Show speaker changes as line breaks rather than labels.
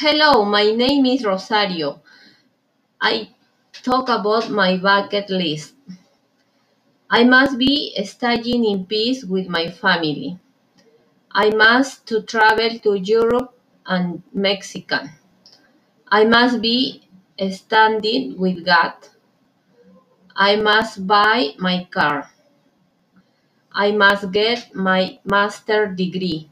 Hello, my name is Rosario. I talk about my bucket list. I must be staying in peace with my family. I must to travel to Europe and Mexico. I must be standing with God. I must buy my car. I must get my master degree.